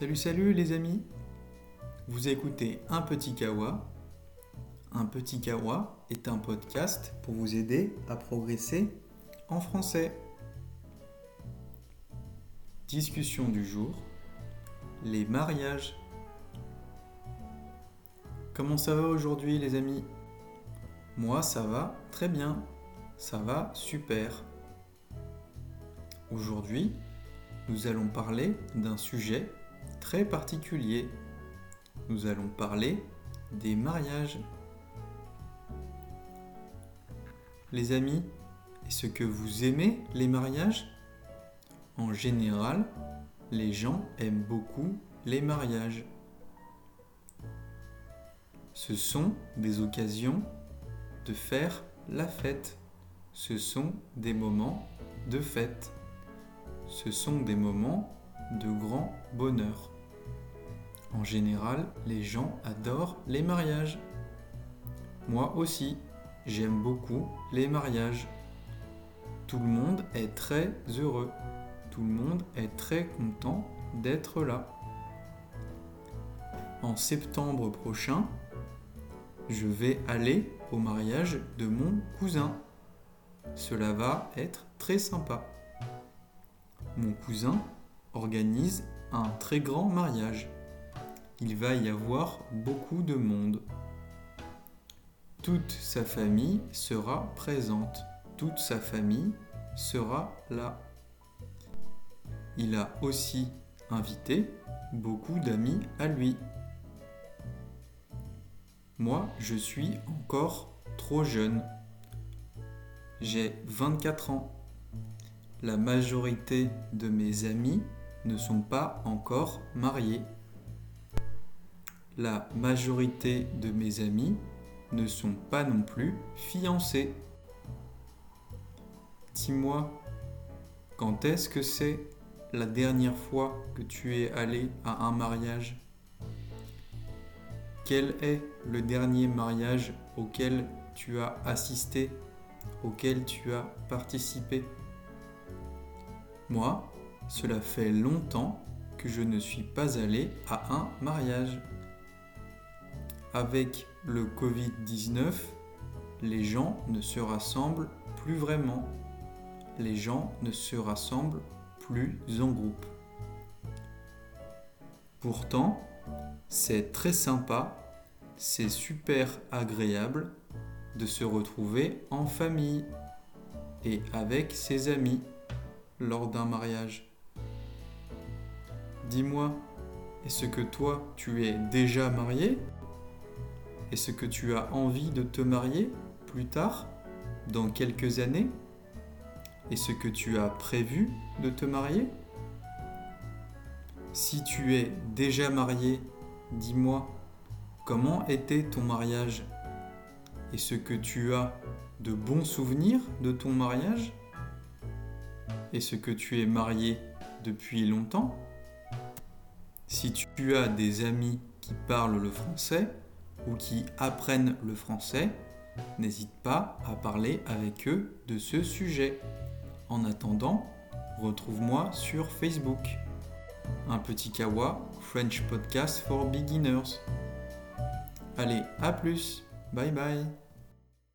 Salut salut les amis Vous écoutez Un Petit Kawa. Un Petit Kawa est un podcast pour vous aider à progresser en français. Discussion du jour. Les mariages. Comment ça va aujourd'hui les amis? Moi ça va très bien. Ça va super. Aujourd'hui, nous allons parler d'un sujet très particulier. Nous allons parler des mariages. Les amis, est-ce que vous aimez les mariages? En général, les gens aiment beaucoup les mariages. Ce sont des occasions de faire la fête. Ce sont des moments de fête. Ce sont des moments de grand bonheur. En général, les gens adorent les mariages. Moi aussi, j'aime beaucoup les mariages. Tout le monde est très heureux. Tout le monde est très content d'être là. En septembre prochain, je vais aller au mariage de mon cousin. Cela va être très sympa. Mon cousin organise un très grand mariage. Il va y avoir beaucoup de monde. Toute sa famille sera présente. Toute sa famille sera là. Il a aussi invité beaucoup d'amis à lui. Moi, je suis encore trop jeune. J'ai 24 ans. La majorité de mes amis ne sont pas encore mariés. La majorité de mes amis ne sont pas non plus fiancés. Dis-moi, quand est-ce que c'est la dernière fois que tu es allé à un mariage? Quel est le dernier mariage auquel tu as assisté, auquel tu as participé? Moi, cela fait longtemps que je ne suis pas allé à un mariage. Avec le Covid-19, les gens ne se rassemblent plus vraiment. Les gens ne se rassemblent plus en groupe. Pourtant, c'est très sympa, c'est super agréable de se retrouver en famille et avec ses amis lors d'un mariage. Dis-moi, est-ce que toi, tu es déjà marié? Est-ce que tu as envie de te marier plus tard, dans quelques années? Est-ce que tu as prévu de te marier? Si tu es déjà marié, dis-moi, comment était ton mariage? Est-ce que tu as de bons souvenirs de ton mariage? Est-ce que tu es marié depuis longtemps? Si tu as des amis qui parlent le français ou qui apprennent le français, n'hésite pas à parler avec eux de ce sujet. En attendant, retrouve-moi sur Facebook. Un petit kawa, French Podcast for Beginners. Allez, à plus. Bye bye.